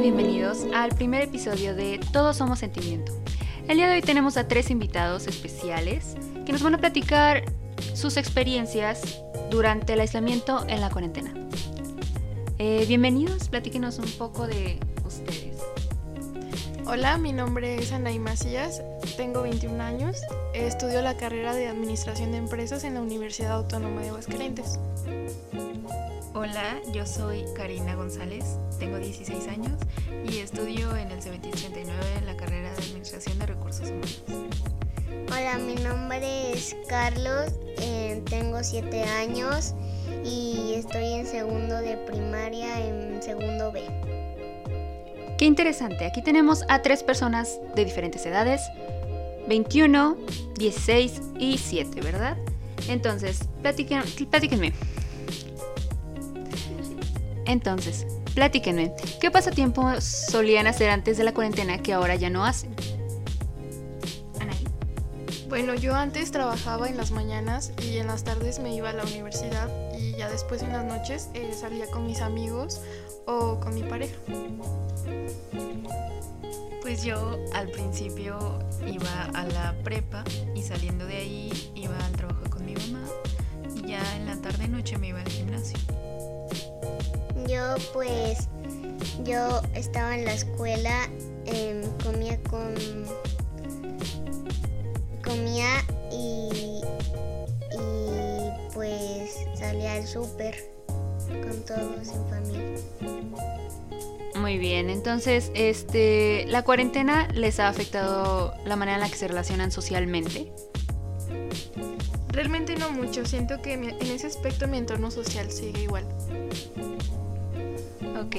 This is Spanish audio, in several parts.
bienvenidos al primer episodio de Todos Somos Sentimiento. El día de hoy tenemos a tres invitados especiales que nos van a platicar sus experiencias durante el aislamiento en la cuarentena. Eh, bienvenidos, platíquenos un poco de ustedes. Hola, mi nombre es Anaí Macías, tengo 21 años, estudio la carrera de Administración de Empresas en la Universidad Autónoma de Aguascalientes. Hola, yo soy Karina González, tengo 16 años y estudio en el 7089 la carrera de Administración de Recursos Humanos. Hola, mi nombre es Carlos, eh, tengo 7 años y estoy en segundo de primaria, en segundo B. Qué interesante, aquí tenemos a tres personas de diferentes edades, 21, 16 y 7, ¿verdad? Entonces, platíquenme. Entonces, platíquenme, ¿qué pasatiempos solían hacer antes de la cuarentena que ahora ya no hacen? Anaí. Bueno, yo antes trabajaba en las mañanas y en las tardes me iba a la universidad y ya después en las noches eh, salía con mis amigos o con mi pareja. Pues yo al principio iba a la prepa y saliendo de ahí iba al trabajo con mi mamá y ya en la tarde noche me iba al gimnasio. Yo pues, yo estaba en la escuela, em, comía con, comía y, y pues salía al súper con todos en familia. Muy bien, entonces, este, ¿la cuarentena les ha afectado la manera en la que se relacionan socialmente? Realmente no mucho, siento que en ese aspecto mi entorno social sigue igual. Ok.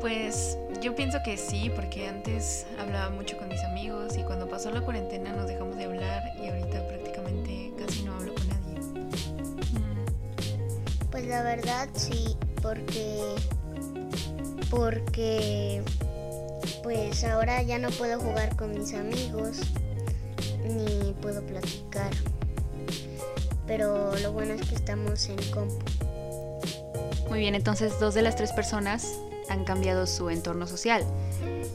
Pues yo pienso que sí, porque antes hablaba mucho con mis amigos y cuando pasó la cuarentena nos dejamos de hablar y ahorita prácticamente casi no hablo con nadie. Mm, Pues la verdad sí, porque porque pues ahora ya no puedo jugar con mis amigos ni puedo platicar. Pero lo bueno es que estamos en compu. Muy bien, entonces dos de las tres personas han cambiado su entorno social.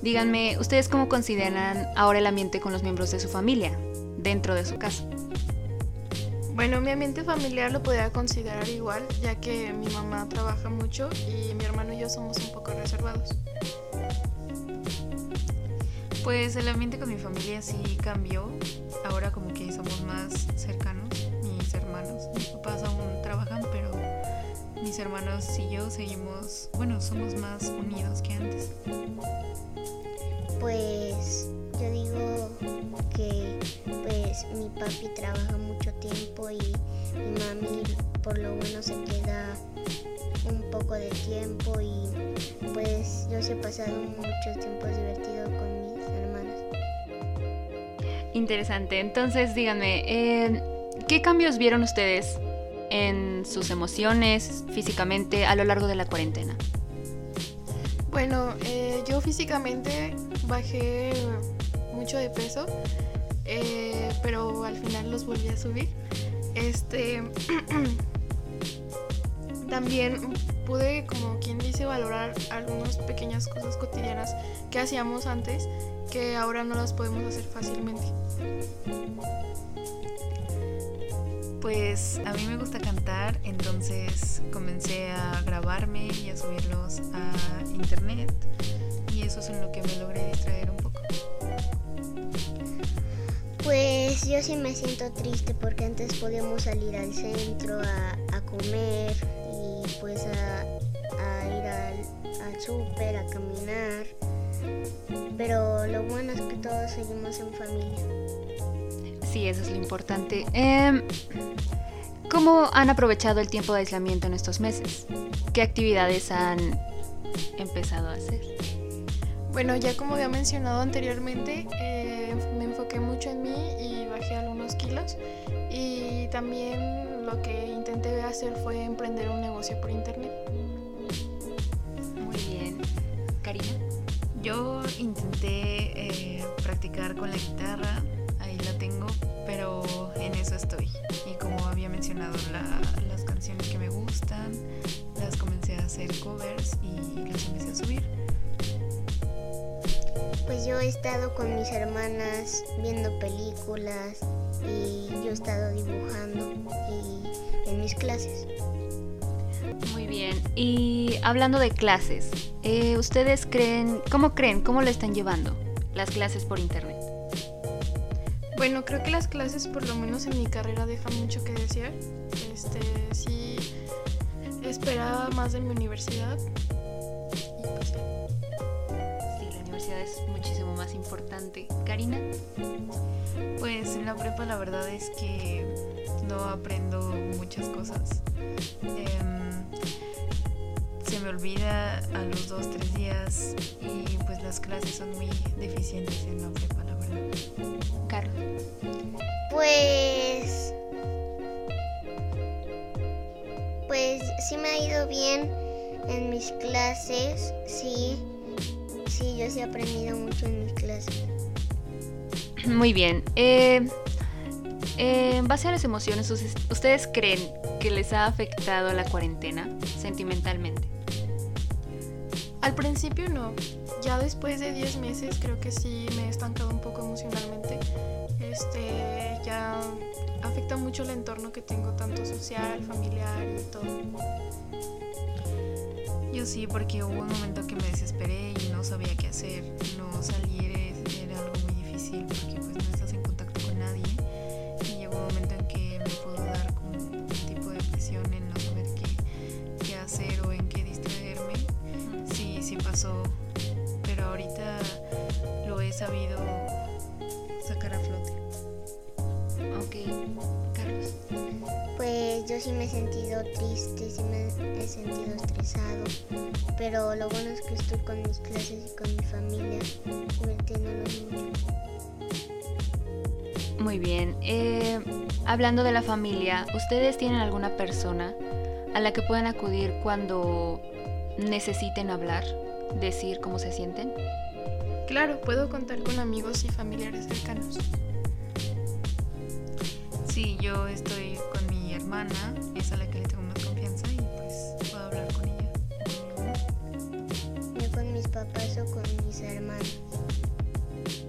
Díganme, ¿ustedes cómo consideran ahora el ambiente con los miembros de su familia dentro de su casa? Bueno, mi ambiente familiar lo podría considerar igual, ya que mi mamá trabaja mucho y mi hermano y yo somos un poco reservados. Pues el ambiente con mi familia sí cambió. Ahora como que somos más cercanos, mis hermanos. Mis papás aún mis hermanos y yo seguimos, bueno, somos más unidos que antes. Pues yo digo que pues mi papi trabaja mucho tiempo y mi mami por lo bueno se queda un poco de tiempo y pues yo sí he pasado muchos tiempos divertidos con mis hermanos. Interesante, entonces díganme, eh, ¿qué cambios vieron ustedes en sus emociones físicamente a lo largo de la cuarentena? Bueno, eh, yo físicamente bajé mucho de peso, eh, pero al final los volví a subir. Este, también pude, como quien dice, valorar algunas pequeñas cosas cotidianas que hacíamos antes, que ahora no las podemos hacer fácilmente. Pues a mí me gusta cantar, entonces comencé a grabarme y a subirlos a internet y eso es en lo que me logré distraer un poco. Pues yo sí me siento triste porque antes podíamos salir al centro a, comer y pues a, a ir al, al súper, a caminar. Pero lo bueno es que todos seguimos en familia. Sí, eso es lo importante. Em, ¿Cómo han aprovechado el tiempo de aislamiento en estos meses? ¿Qué actividades han empezado a hacer? Bueno, ya como había mencionado anteriormente, eh, me enfoqué mucho en mí y bajé algunos kilos. Y también lo que intenté hacer fue emprender un negocio por internet. Muy bien. Karina. Yo intenté eh, practicar con la guitarra, pero en eso estoy. Y como había mencionado, la- las canciones que me gustan, las comencé a hacer covers y las empecé a subir. he estado con mis hermanas viendo películas y yo he estado dibujando y en mis clases. Muy bien. Y hablando de clases, eh, ¿ustedes creen, cómo creen, cómo lo están llevando las clases por internet? Bueno, creo que las clases, por lo menos en mi carrera, dejan mucho que desear. Este, sí, esperaba más de mi universidad. Y pues, sí. La universidad es muchísimo más importante. Karina, Pues en la prepa la verdad es que no aprendo muchas cosas. Em, se me olvida a los dos, tres días y pues las clases son muy deficientes en la prepa. Carlos. Pues. Pues sí me ha ido bien en mis clases, sí. Sí, yo sí he aprendido mucho en mis clases. Muy bien. Eh, eh, en base a las emociones, ¿ustedes- ¿ustedes creen que les ha afectado la cuarentena sentimentalmente? Al principio no. Ya después de 10 meses creo que sí me he estancado un poco emocionalmente. Este, ya afecta mucho el entorno que tengo, tanto social, familiar y todo. Yo sí, porque hubo un momento que me desesperé y no sabía qué hacer. No salir he sentido triste, sí me he sentido estresado. Pero lo bueno es que estoy con mis clases y con mi familia, divirtiéndonos mucho. Muy bien. Eh, hablando de la familia, ¿ustedes tienen alguna persona a la que puedan acudir cuando necesiten hablar, decir cómo se sienten? Claro, puedo contar con amigos y familiares cercanos. Sí, yo estoy con mi hermana, es a la que le tengo más confianza y pues puedo hablar con ella. Yo con mis papás o con mis hermanos.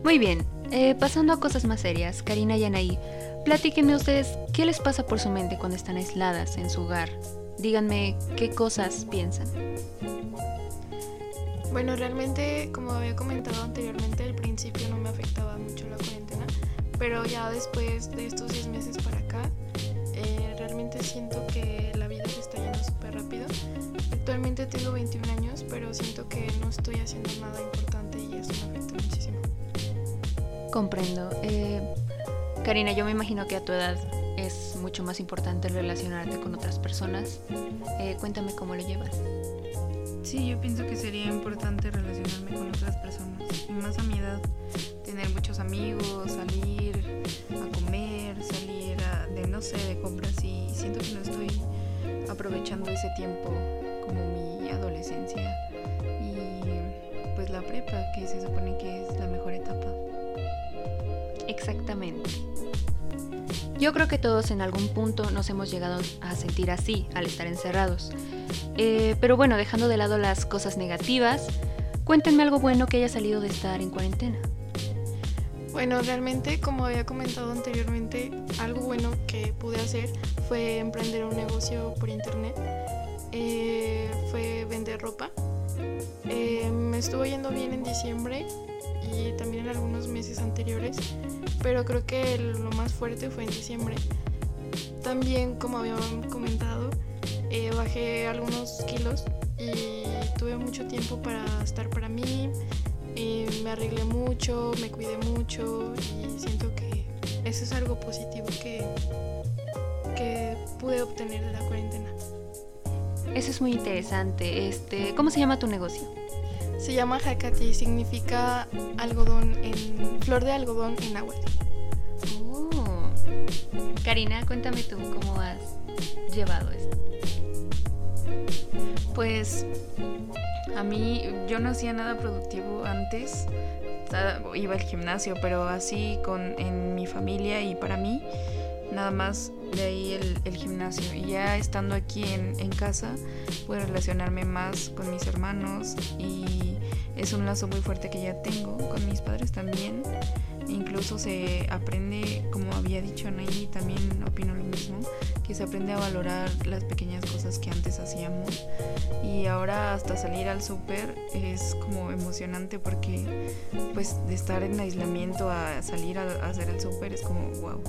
Muy bien. eh, pasando a cosas más serias, Karina y Anaí, platíquenme ustedes qué les pasa por su mente cuando están aisladas en su hogar. Díganme qué cosas piensan. Bueno, realmente, como había comentado anteriormente, al principio no me afectaba mucho la cuarentena, pero ya después de estos 10 meses siento que la vida se está yendo súper rápido. Actualmente tengo 21 años, pero siento que no estoy haciendo nada importante y eso me afecta muchísimo. Comprendo. Eh, Karina, yo me imagino que a tu edad es mucho más importante relacionarte con otras personas. Eh, cuéntame cómo lo llevas. Sí, yo pienso que sería importante relacionarme con otras personas. Y más a mi edad, tener muchos amigos, salir a comer, salir a, de no sé, de compras y siento que no estoy aprovechando ese tiempo como mi adolescencia y pues la prepa, que se supone que es la mejor etapa. Exactamente. Yo creo que todos en algún punto nos hemos llegado a sentir así al estar encerrados. Eh, pero bueno, dejando de lado las cosas negativas, cuéntenme algo bueno que haya salido de estar en cuarentena. Bueno, realmente, como había comentado anteriormente, algo bueno que pude hacer fue emprender un negocio por internet. Eh, fue vender ropa. Eh, me estuvo yendo bien en diciembre y también en algunos meses anteriores, pero creo que lo más fuerte fue en diciembre. También, como había comentado, eh, bajé algunos kilos y tuve mucho tiempo para estar para mí. Eh, me arreglé mucho, me cuidé mucho y siento que eso es algo positivo que, que pude obtener de la cuarentena. Eso es muy interesante. Este, ¿Cómo se llama tu negocio? Se llama Hakati, significa algodón en flor de algodón en agua. Oh. Karina, cuéntame tú cómo has llevado esto. Pues a mí yo no hacía nada productivo antes. Iba al gimnasio, pero así con en mi familia y para mí nada más de ahí el, el gimnasio. Y ya estando aquí en, en casa, puedo relacionarme más con mis hermanos y es un lazo muy fuerte que ya tengo con mis padres también. Incluso se aprende, como había dicho Anaí, también opino lo mismo, que se aprende a valorar las pequeñas cosas que antes hacíamos. Y ahora hasta salir al súper es como emocionante porque pues de estar en aislamiento a salir a, a hacer el súper es como wow.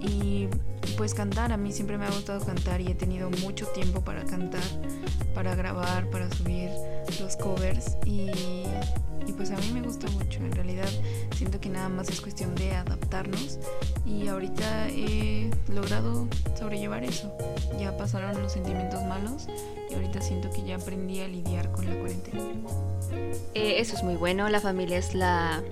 Y pues cantar, a mí siempre me ha gustado cantar y he tenido mucho tiempo para cantar, para grabar, para subir los covers y, y pues a mí me gusta mucho. En realidad siento que nada más es cuestión de adaptarnos y ahorita he logrado sobrellevar eso. Ya pasaron los sentimientos malos y ahorita siento que ya aprendí a lidiar con la cuarentena. Eh, eso es muy bueno, la familia es la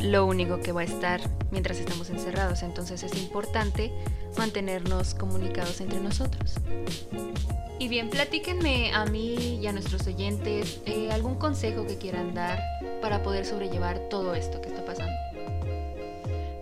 lo único que va a estar mientras estamos encerrados, entonces es importante mantenernos comunicados entre nosotros. Y bien, platíquenme a mí y a nuestros oyentes eh, algún consejo que quieran dar para poder sobrellevar todo esto que está pasando.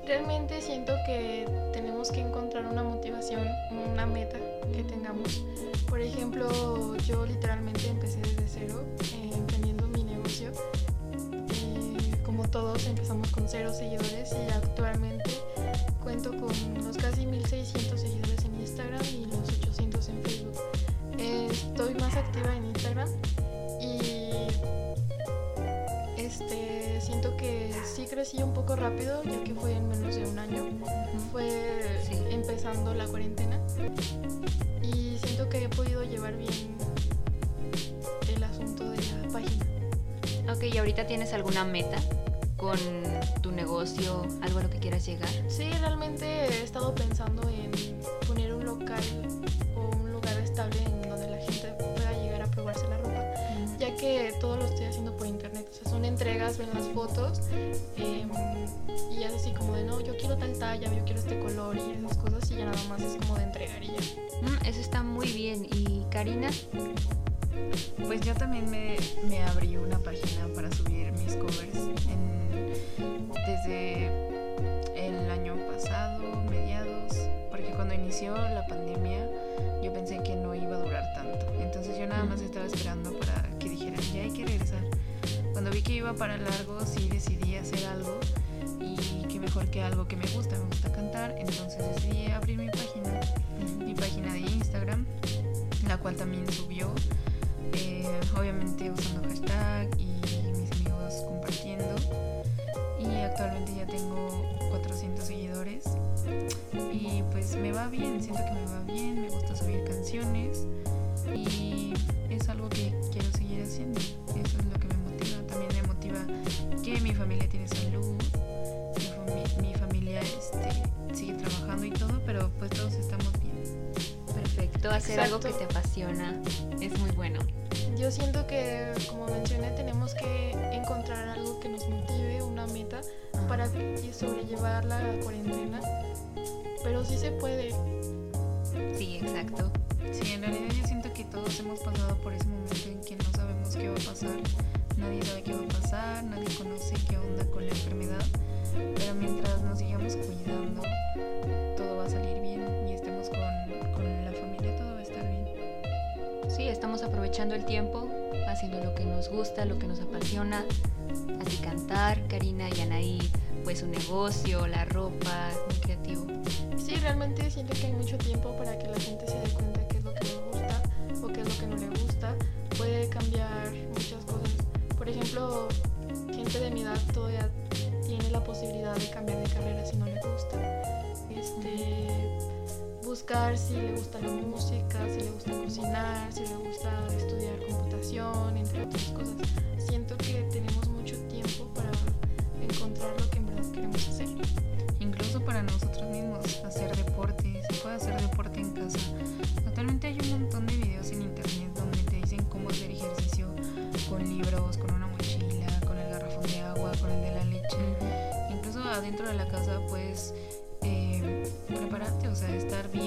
Realmente siento que tenemos que encontrar una motivación, una meta que tengamos. Por ejemplo, yo literalmente empecé desde cero eh, emprendiendo mi negocio. Eh, como todos empezamos con cero seguidores y actualmente cuento con los casi 1600 seguidores en Instagram y los 800 en Facebook. Eh, estoy más activa en Instagram siento que sí crecí un poco rápido ya que fue en menos de un año. Fue Sí. empezando la cuarentena y siento que he podido llevar bien el asunto de la página. Ok, ¿y ahorita tienes alguna meta con tu negocio, algo a lo que quieras llegar? Sí, realmente he estado pensando en poner un local o un lugar estable en donde la gente pueda llegar a probarse la ropa, ya que todo lo estoy haciendo por entregas, ven las fotos em, y es así como de no, yo quiero tal talla, yo quiero este color y esas cosas y ya nada más es como de entregar y ya. Mm, eso está muy bien. ¿Y Karina? Pues yo también me, me abrí una página para subir mis covers en- desde el año pasado, mediados, porque cuando inició la pandemia yo pensé que no iba a durar tanto. Entonces yo nada más estaba esperando para que dijeran, ya hay que regresar. Cuando vi que iba para largo, sí decidí hacer algo y qué mejor que algo que me gusta, me gusta cantar, entonces decidí abrir mi página, mi página de Instagram, la cual también subió eh, obviamente usando hashtag y mis amigos compartiendo. Y actualmente ya tengo 400 seguidores. Y pues me va bien, siento que me va bien, me gusta subir canciones. Y es algo que quiero seguir haciendo. Familia tiene salud, mi, fami- mi familia este, sigue trabajando y todo, pero pues todos estamos bien. Perfecto, hacer algo que Exacto. te apasiona es muy bueno. Yo siento que, como mencioné, tenemos que encontrar algo que nos motive, una meta, para sobrellevar la cuarentena. Pero sí se puede. Sí, exacto. Sí, en realidad yo siento que todos hemos pasado por ese momento en que no sabemos qué va a pasar, nadie sabe qué va a pasar, nadie conoce qué onda con la enfermedad, pero mientras nos sigamos cuidando, todo va a salir bien y estemos con, con la familia, todo va a estar bien. Sí, estamos aprovechando el tiempo, haciendo lo que nos gusta, lo que nos apasiona. Así cantar, Karina y Anaí, pues su negocio, la ropa, muy creativo. Sí, realmente siento que hay mucho tiempo para que la gente se dé cuenta qué es lo que le gusta o qué es lo que no le gusta. Ejemplo, gente de mi edad todavía tiene la posibilidad de cambiar de carrera si no le gusta. Este, buscar si le gusta la música, si le gusta cocinar, si le gusta estudiar computación, entre otras cosas. Siento que tenemos Adentro de la casa puedes eh, prepararte, o sea, estar bien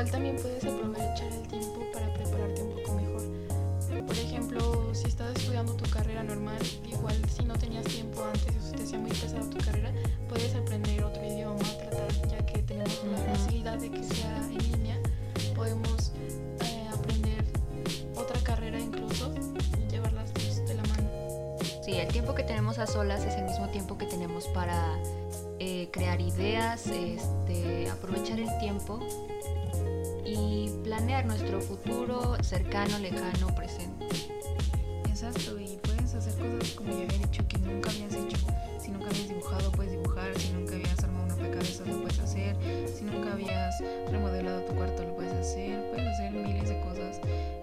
igual también puedes planear nuestro futuro cercano, lejano, presente. Exacto, y puedes hacer cosas como ya había dicho que nunca habías hecho. Si nunca habías dibujado, puedes dibujar. Si nunca habías armado una rompecabezas, lo puedes hacer. Si nunca habías remodelado tu cuarto, lo puedes hacer. Puedes hacer miles de cosas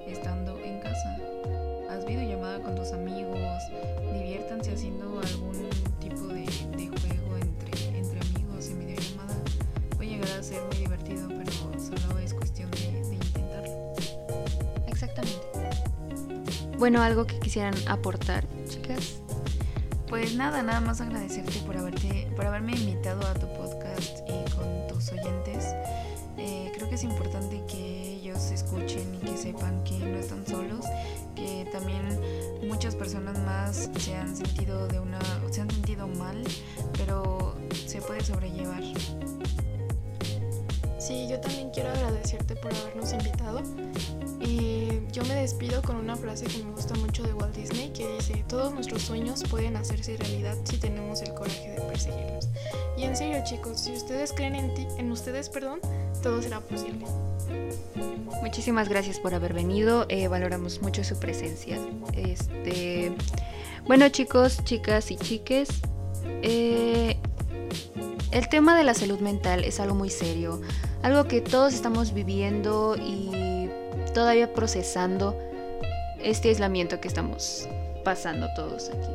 estando en casa. Haz videollamada con tus amigos. Diviértanse haciendo Bueno, algo que quisieran aportar, chicas. Pues nada, nada más agradecerte por haberte, por haberme invitado a tu podcast y con tus oyentes. Eh, creo que es importante que ellos escuchen y que sepan que no están solos, que también muchas personas más se han sentido de una, se han sentido mal, pero se puede sobrellevar. Sí, yo también quiero agradecerte por habernos invitado. Y yo me despido con una frase que me gusta mucho de Walt Disney que dice, todos nuestros sueños pueden hacerse realidad si tenemos el coraje de perseguirlos. Y en serio chicos, si ustedes creen en ti, en ustedes, perdón, todo será posible. Muchísimas gracias por haber venido. eh, valoramos mucho su presencia. Este, bueno, chicos, chicas y chiques, eh, el tema de la salud mental es algo muy serio, algo que todos estamos viviendo y todavía procesando este aislamiento que estamos pasando todos aquí.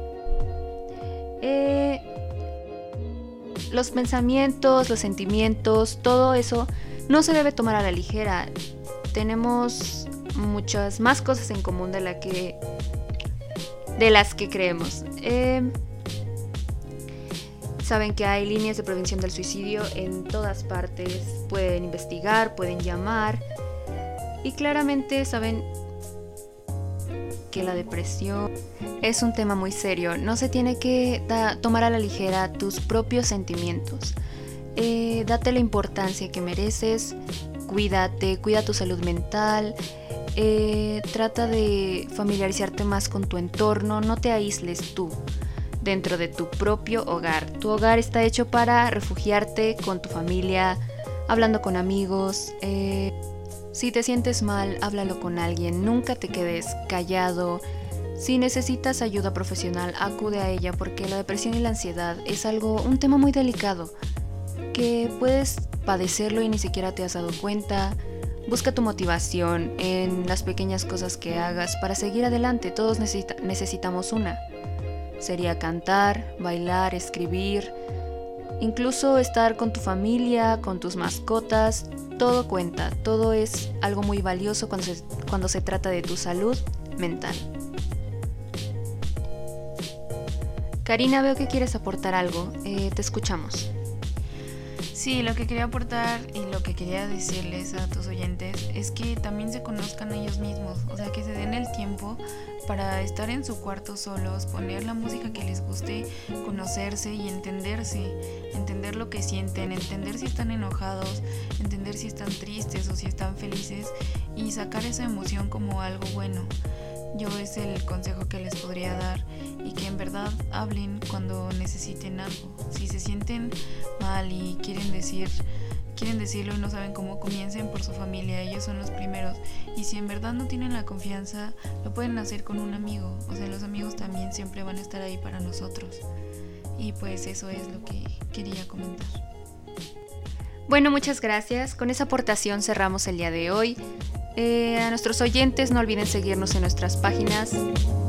Eh, los pensamientos, los sentimientos, todo eso no se debe tomar a la ligera. Tenemos muchas más cosas en común de la que de las que creemos. Eh, saben que hay líneas de prevención del suicidio en todas partes. Pueden investigar, pueden llamar. Y claramente saben que la depresión es un tema muy serio. No se tiene que tomar a la ligera tus propios sentimientos. Eh, date la importancia que mereces. Cuídate, cuida tu salud mental. eh, trata de familiarizarte más con tu entorno. No te aísles tú dentro de tu propio hogar. Tu hogar está hecho para refugiarte con tu familia, hablando con amigos. eh, si te sientes mal, háblalo con alguien. Nunca te quedes callado. Si necesitas ayuda profesional, acude a ella porque la depresión y la ansiedad es algo, un tema muy delicado, que puedes padecerlo y ni siquiera te has dado cuenta. Busca tu motivación en las pequeñas cosas que hagas para seguir adelante. Todos necesita- necesitamos una. Sería cantar, bailar, escribir, incluso estar con tu familia, con tus mascotas. Todo cuenta, todo es algo muy valioso cuando se, trata de tu salud mental. Karina, veo que quieres aportar algo. Eh, te escuchamos. Sí, lo que quería aportar y lo que quería decirles a tus oyentes es que también se conozcan ellos mismos, o sea, que se den el tiempo para estar en su cuarto solos, poner la música que les guste, conocerse y entenderse, entender lo que sienten, entender si están enojados, entender si están tristes o si están felices y sacar esa emoción como algo bueno. Yo es el consejo que les podría dar y que en verdad hablen cuando necesiten algo. Si se sienten mal y quieren decir quieren decirlo y no saben cómo comiencen por su familia, ellos son los primeros. Y si en verdad no tienen la confianza, lo pueden hacer con un amigo. O sea, los amigos también siempre van a estar ahí para nosotros. Y pues eso es lo que quería comentar. Bueno, muchas gracias. Con esa aportación cerramos el día de hoy. Eh, a nuestros oyentes no olviden seguirnos en nuestras páginas,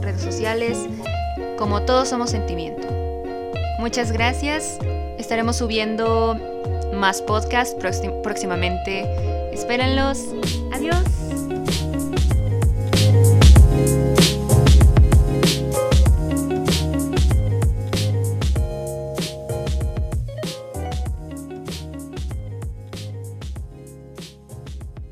redes sociales, como todos somos sentimiento. Muchas gracias. Estaremos subiendo más podcasts próximamente. Espérenlos. Adiós.